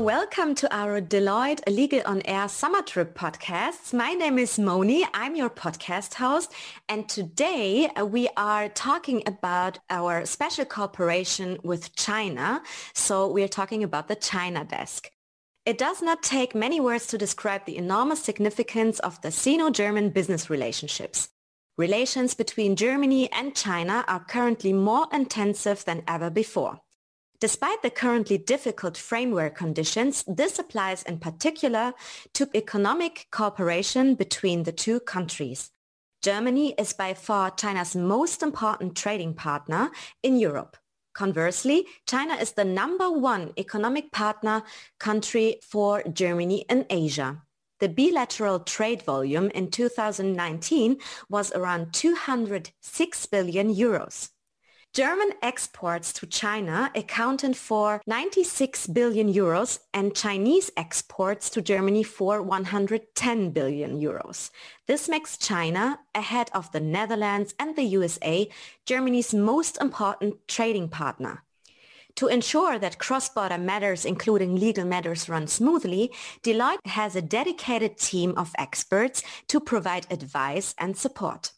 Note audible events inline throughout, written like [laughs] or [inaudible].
Welcome to our Deloitte Legal on Air Summer Trip podcasts. My name is Moni. I'm your podcast host. And today uh, we are talking about our special cooperation with China. So we are talking about the China desk. It does not take many words to describe the enormous significance of the Sino-German business relationships. Relations between Germany and China are currently more intensive than ever before. Despite the currently difficult framework conditions, this applies in particular to economic cooperation between the two countries. Germany is by far China's most important trading partner in Europe. Conversely, China is the number one economic partner country for Germany in Asia. The bilateral trade volume in 2019 was around 206 billion euros. German exports to China accounted for 96 billion euros and Chinese exports to Germany for 110 billion euros. This makes China, ahead of the Netherlands and the USA, Germany's most important trading partner. To ensure that cross-border matters, including legal matters, run smoothly, Deloitte has a dedicated team of experts to provide advice and support.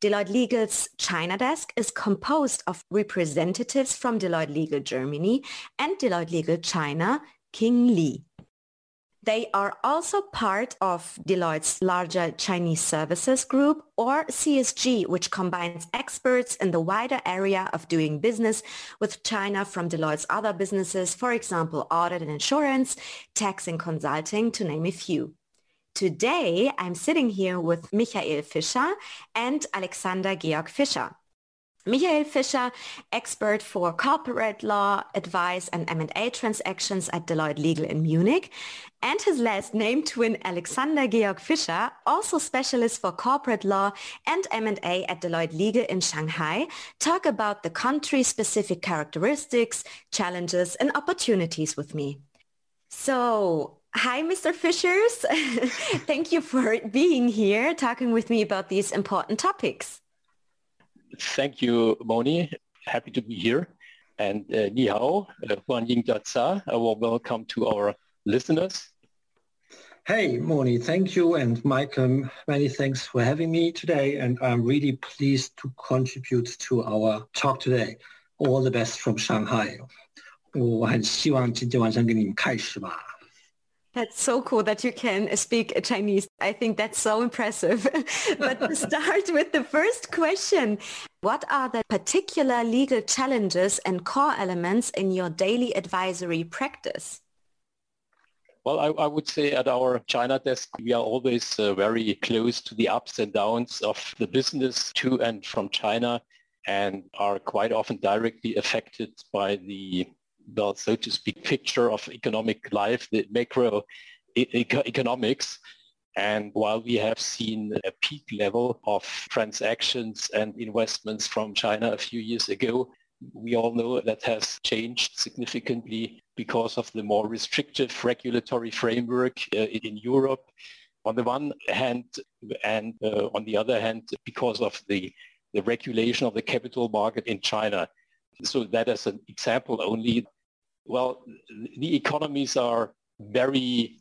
Deloitte Legal's China desk is composed of representatives from Deloitte Legal Germany and Deloitte Legal China, King Li. They are also part of Deloitte's larger Chinese Services Group or CSG, which combines experts in the wider area of doing business with China from Deloitte's other businesses, for example, audit and assurance, tax and consulting, to name a few. Today, I'm sitting here with Michael Fischer and Alexander Georg Fischer. Michael Fischer, expert for corporate law, advice and M&A transactions at Deloitte Legal in Munich, and his last name twin Alexander Georg Fischer, also specialist for corporate law and M&A at Deloitte Legal in Shanghai, talk about the country-specific characteristics, challenges and opportunities with me. So Hi, Mr. Fischers. [laughs] Thank you for being here talking with me about these important topics. Thank you, Moni. Happy to be here. And uh, ni hao, uh, Huan Ying A warm welcome to our listeners. Hey, Moni, thank you. And Michael, many thanks for having me today. And I'm really pleased to contribute to our talk today. All the best from Shanghai. 我很希望今天晚上跟你们开始吧。 That's so cool that you can speak Chinese. I think that's so impressive. [laughs] but to [laughs] start with the first question, what are the particular legal challenges and core elements in your daily advisory practice? Well, I, I, would say at our China desk, we are always uh, very close to the ups and downs of the business to and from China and are quite often directly affected by the well, so to speak, picture of economic life, the macro e- economics. And while we have seen a peak level of transactions and investments from China a few years ago, we all know that has changed significantly because of the more restrictive regulatory framework uh, in Europe on the one hand, and uh, on the other hand, because of the, the regulation of the capital market in China. So that as an example only, well, the economies are very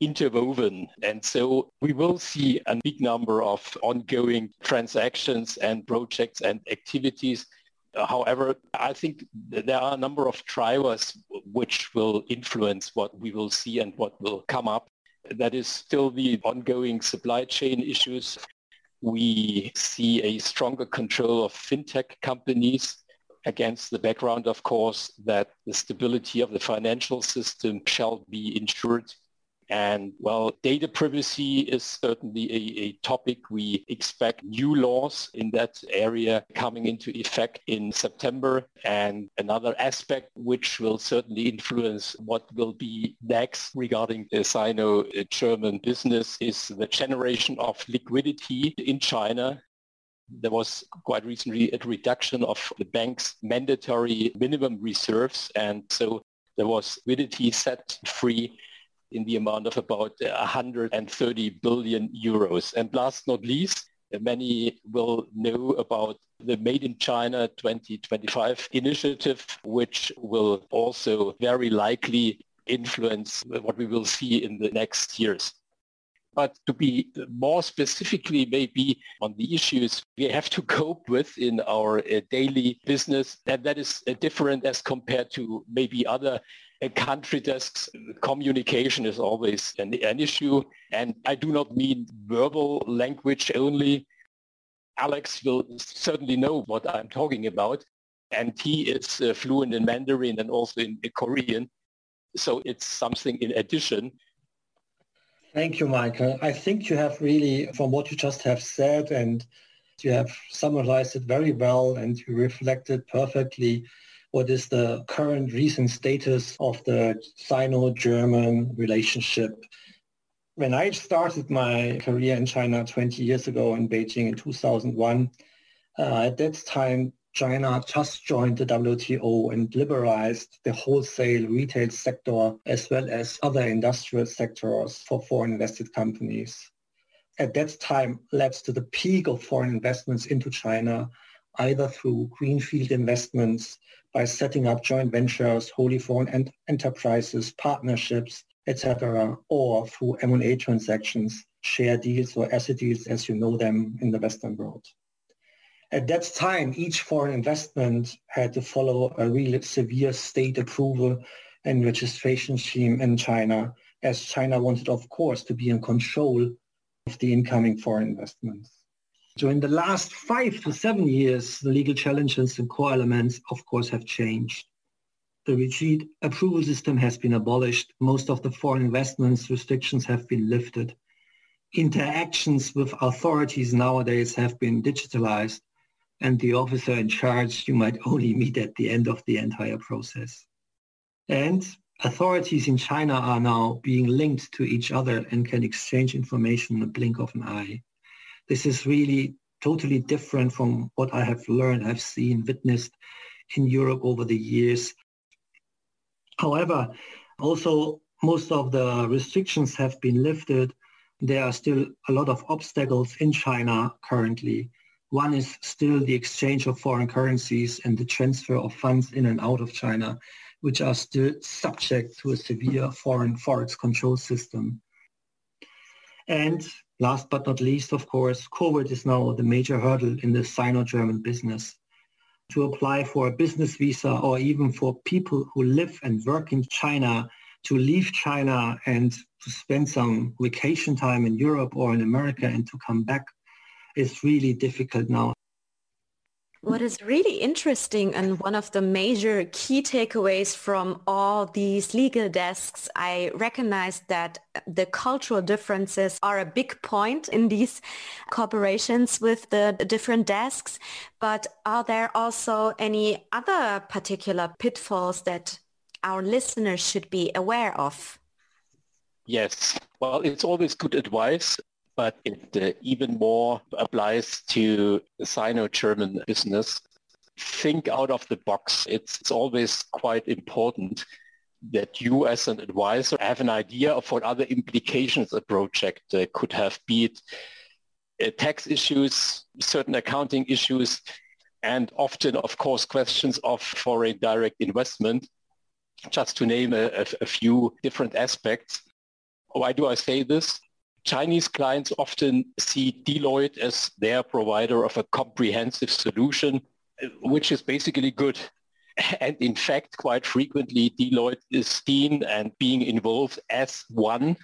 interwoven. And so we will see a big number of ongoing transactions and projects and activities. However, I think there are a number of drivers which will influence what we will see and what will come up. That is still the ongoing supply chain issues. We see a stronger control of fintech companies against the background, of course, that the stability of the financial system shall be ensured. And well, data privacy is certainly a, a, topic. We expect new laws in that area coming into effect in September. And another aspect which will certainly influence what will be next regarding the Sino-German business is the generation of liquidity in China there was quite recently a reduction of the bank's mandatory minimum reserves. And so there was liquidity set free in the amount of about 130 billion euros. And last not least, many will know about the Made in China 2025 initiative, which will also very likely influence what we will see in the next years. But to be more specifically maybe on the issues we have to cope with in our uh, daily business, and that is uh, different as compared to maybe other uh, country desks. Communication is always an, an issue, and I do not mean verbal language only. Alex will certainly know what I'm talking about, and he is uh, fluent in Mandarin and also in, in Korean. So it's something in addition. Thank you, Michael. I think you have really, from what you just have said, and you have summarized it very well, and you reflected perfectly what is the current recent status of the Sino-German relationship. When I started my career in China 20 years ago in Beijing in 2001, uh, at that time, China just joined the WTO and liberalized the wholesale retail sector as well as other industrial sectors for foreign invested companies. At that time led to the peak of foreign investments into China, either through greenfield investments, by setting up joint ventures, wholly foreign enterprises, partnerships, etc., or through M&A transactions, share deals or asset deals as you know them in the Western world. At that time, each foreign investment had to follow a really severe state approval and registration scheme in China, as China wanted, of course, to be in control of the incoming foreign investments. During the last five to seven years, the legal challenges and core elements, of course, have changed. The rigid approval system has been abolished. Most of the foreign investments restrictions have been lifted. Interactions with authorities nowadays have been digitalized and the officer in charge you might only meet at the end of the entire process. And authorities in China are now being linked to each other and can exchange information in a blink of an eye. This is really totally different from what I have learned, I've seen, witnessed in Europe over the years. However, also most of the restrictions have been lifted. There are still a lot of obstacles in China currently one is still the exchange of foreign currencies and the transfer of funds in and out of China, which are still subject to a severe foreign forex control system. And last but not least, of course, COVID is now the major hurdle in the Sino-German business. To apply for a business visa or even for people who live and work in China to leave China and to spend some vacation time in Europe or in America and to come back is really difficult now. What is really interesting and one of the major key takeaways from all these legal desks, I recognize that the cultural differences are a big point in these corporations with the different desks. But are there also any other particular pitfalls that our listeners should be aware of? Yes. Well, it's always good advice but it uh, even more applies to Sino-German business. Think out of the box. It's, it's always quite important that you as an advisor have an idea of what other implications a project uh, could have, be it uh, tax issues, certain accounting issues, and often, of course, questions of foreign direct investment, just to name a, a, a few different aspects. Why do I say this? Chinese clients often see Deloitte as their provider of a comprehensive solution, which is basically good. [laughs] And in fact, quite frequently, Deloitte is seen and being involved as one.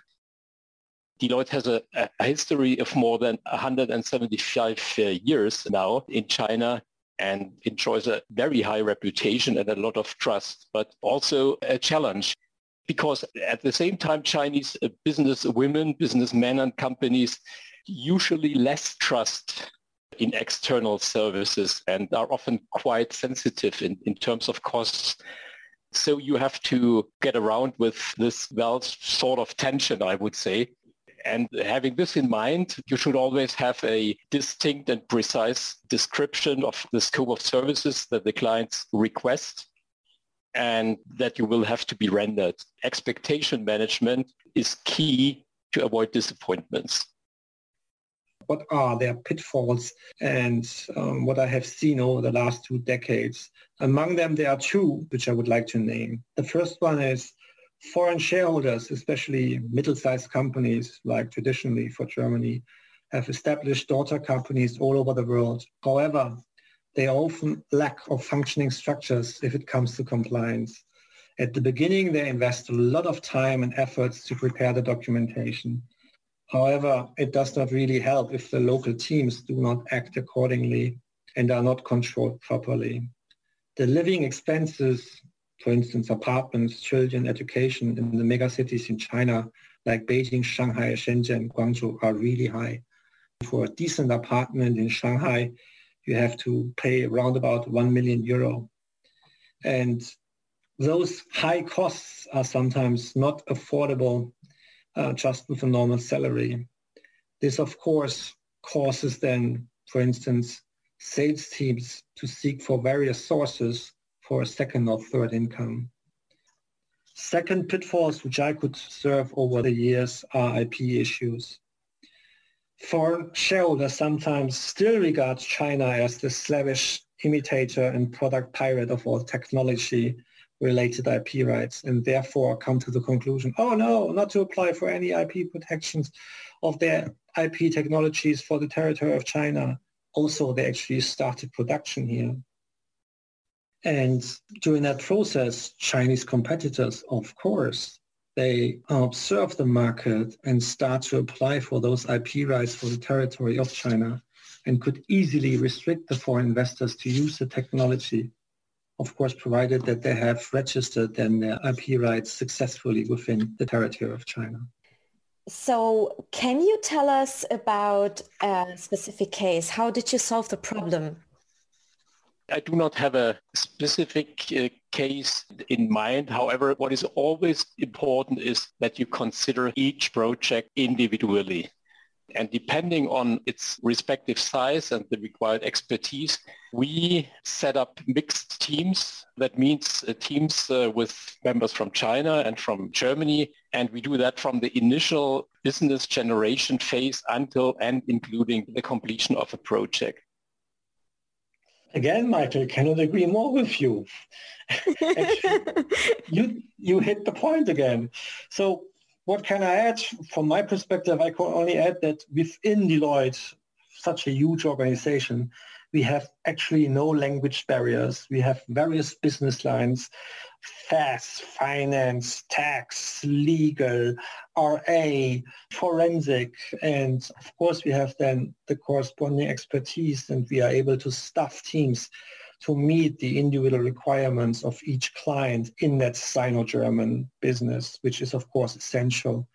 Deloitte has a, a history of more than 175 uh, years now in China and enjoys a very high reputation and a lot of trust, but also a challenge because at the same time, Chinese uh, business women, businessmen and companies usually less trust in external services and are often quite sensitive in, in terms of costs. So you have to get around with this, well, sort of tension, I would say. And having this in mind, you should always have a distinct and precise description of the scope of services that the clients request and that you will have to be rendered. Expectation management is key to avoid disappointments. What are their pitfalls and um, what I have seen over the last two decades? Among them, there are two which I would like to name. The first one is Foreign shareholders, especially middle-sized companies like traditionally for Germany, have established daughter companies all over the world. However, they often lack of functioning structures if it comes to compliance. At the beginning, they invest a lot of time and efforts to prepare the documentation. However, it does not really help if the local teams do not act accordingly and are not controlled properly. The living expenses, for instance, apartments, children, education in the megacities in China, like Beijing, Shanghai, Shenzhen, Guangzhou, are really high. For a decent apartment in Shanghai, you have to pay around about 1 million euro. And those high costs are sometimes not affordable uh, just with a normal salary. This, of course, causes then, for instance, sales teams to seek for various sources for a second or third income. Second pitfalls which I could serve over the years are IP issues. Foreign shareholders sometimes still regard China as the slavish imitator and product pirate of all technology related IP rights and therefore come to the conclusion, oh no, not to apply for any IP protections of their IP technologies for the territory of China. Also, they actually started production here. And during that process, Chinese competitors, of course, they um, observe the market and start to apply for those IP rights for the territory of China and could easily restrict the foreign investors to use the technology of course, provided that they have registered then their IP rights successfully within the territory of China. So can you tell us about a specific case? How did you solve the problem? I do not have a specific uh, case in mind. However, what is always important is that you consider each project individually. And depending on its respective size and the required expertise, we set up mixed teams. That means uh, teams uh, with members from China and from Germany. And we do that from the initial business generation phase until and including the completion of a project. Again, Michael, cannot agree more with you. [laughs] Actually, you you hit the point again. So what can I add? From my perspective, I can only add that within Deloitte, such a huge organization, we have actually no language barriers. We have various business lines, FAS, finance, tax, legal, RA, forensic, and of course we have then the corresponding expertise and we are able to staff teams to meet the individual requirements of each client in that Sino-German business, which is of course essential.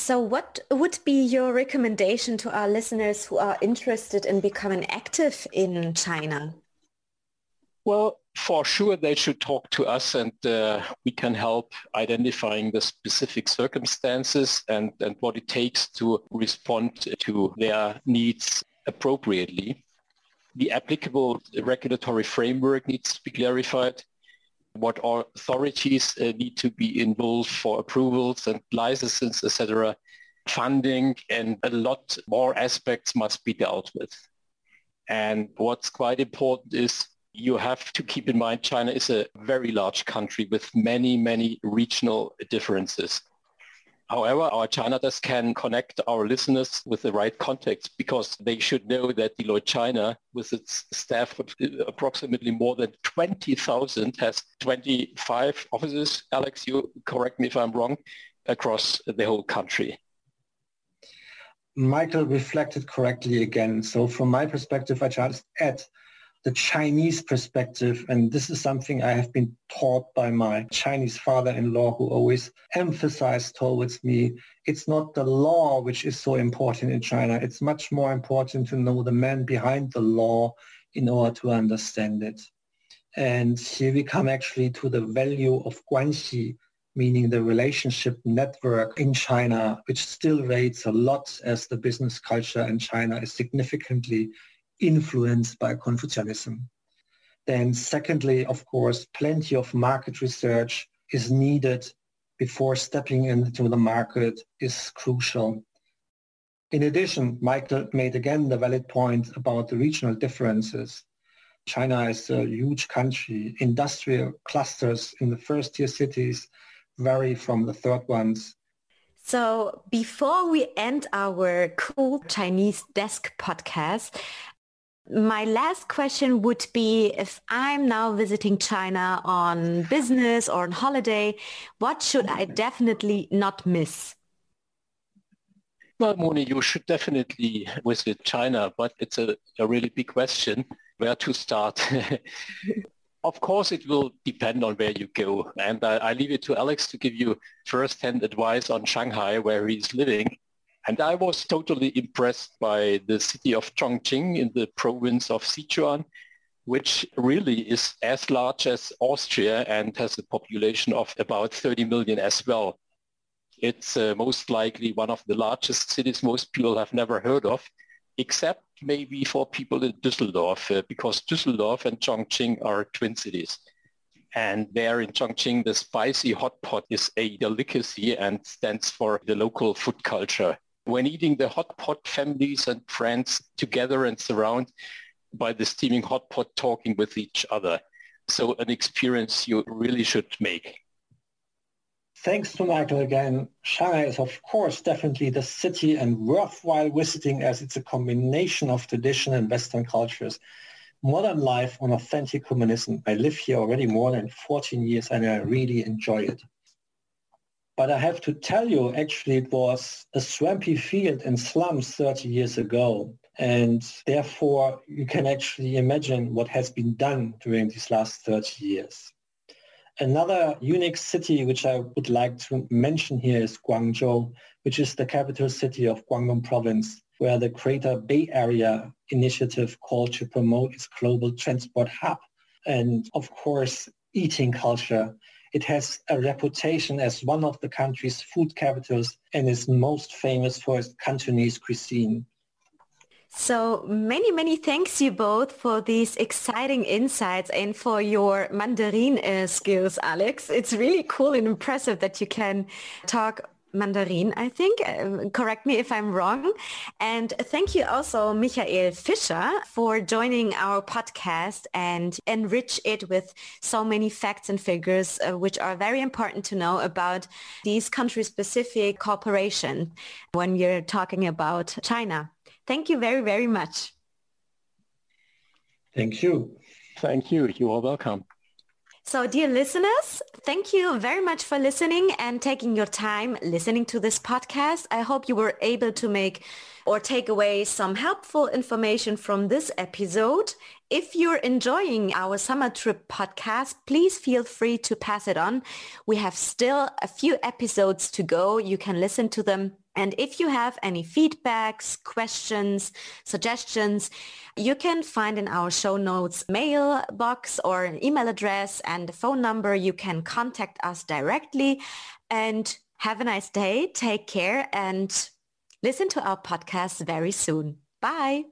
So what would be your recommendation to our listeners who are interested in becoming active in China? Well, for sure they should talk to us and uh, we can help identifying the specific circumstances and, and what it takes to respond to their needs appropriately the applicable regulatory framework needs to be clarified, what authorities uh, need to be involved for approvals and licenses, etc. Funding and a lot more aspects must be dealt with. And what's quite important is you have to keep in mind China is a very large country with many, many regional differences. However, our China desk can connect our listeners with the right context because they should know that Deloitte China, with its staff of uh, approximately more than 20,000, has 25 offices. Alex, you correct me if I'm wrong, across the whole country. Michael reflected correctly again. So from my perspective, I just add the Chinese perspective. And this is something I have been taught by my Chinese father-in-law who always emphasized towards me, it's not the law which is so important in China. It's much more important to know the man behind the law in order to understand it. And here we come actually to the value of guanxi, meaning the relationship network in China, which still rates a lot as the business culture in China is significantly influenced by Confucianism. Then secondly, of course, plenty of market research is needed before stepping into the market is crucial. In addition, Michael made again the valid point about the regional differences. China is a huge country, industrial clusters in the first tier cities, vary from the third ones. So before we end our cool Chinese desk podcast, my last question would be if I'm now visiting China on business or on holiday, what should I definitely not miss? Well, Moni, you should definitely visit China, but it's a, a really big question where to start. [laughs] of course, it will depend on where you go. And I, I leave it to Alex to give you first-hand advice on Shanghai, where he's living. And I was totally impressed by the city of Chongqing in the province of Sichuan, which really is as large as Austria and has a population of about 30 million as well. It's uh, most likely one of the largest cities most people have never heard of, except maybe for people in Düsseldorf, uh, because Düsseldorf and Chongqing are twin cities. And there in Chongqing, the spicy hot pot is a delicacy and stands for the local food culture. When eating the hot pot, families and friends together and surround by the steaming hot pot talking with each other. So an experience you really should make. Thanks to Michael again. Shanghai is of course definitely the city and worthwhile visiting as it's a combination of tradition and Western cultures. Modern life on authentic humanism. I live here already more than 14 years and I really enjoy it. But I have to tell you, actually, it was a swampy field in slums 30 years ago. And therefore, you can actually imagine what has been done during these last 30 years. Another unique city which I would like to mention here is Guangzhou, which is the capital city of Guangdong province, where the Greater Bay Area initiative called to promote its global transport hub. And of course, eating culture. It has a reputation as one of the country's food capitals and is most famous for its Cantonese cuisine. So many, many thanks you both for these exciting insights and for your Mandarin uh, skills, Alex. It's really cool and impressive that you can talk Mandarin, I think. Uh, correct me if I'm wrong. And thank you also, Michael Fischer, for joining our podcast and enrich it with so many facts and figures, uh, which are very important to know about these country-specific cooperation when you're talking about China. Thank you very, very much. Thank you. Thank you. You are welcome. So dear listeners, thank you very much for listening and taking your time listening to this podcast. I hope you were able to make or take away some helpful information from this episode. If you're enjoying our summer trip podcast, please feel free to pass it on. We have still a few episodes to go. You can listen to them and if you have any feedbacks, questions, suggestions, you can find in our show notes mailbox or an email address and a phone number. You can contact us directly and have a nice day. Take care and listen to our podcast very soon. Bye.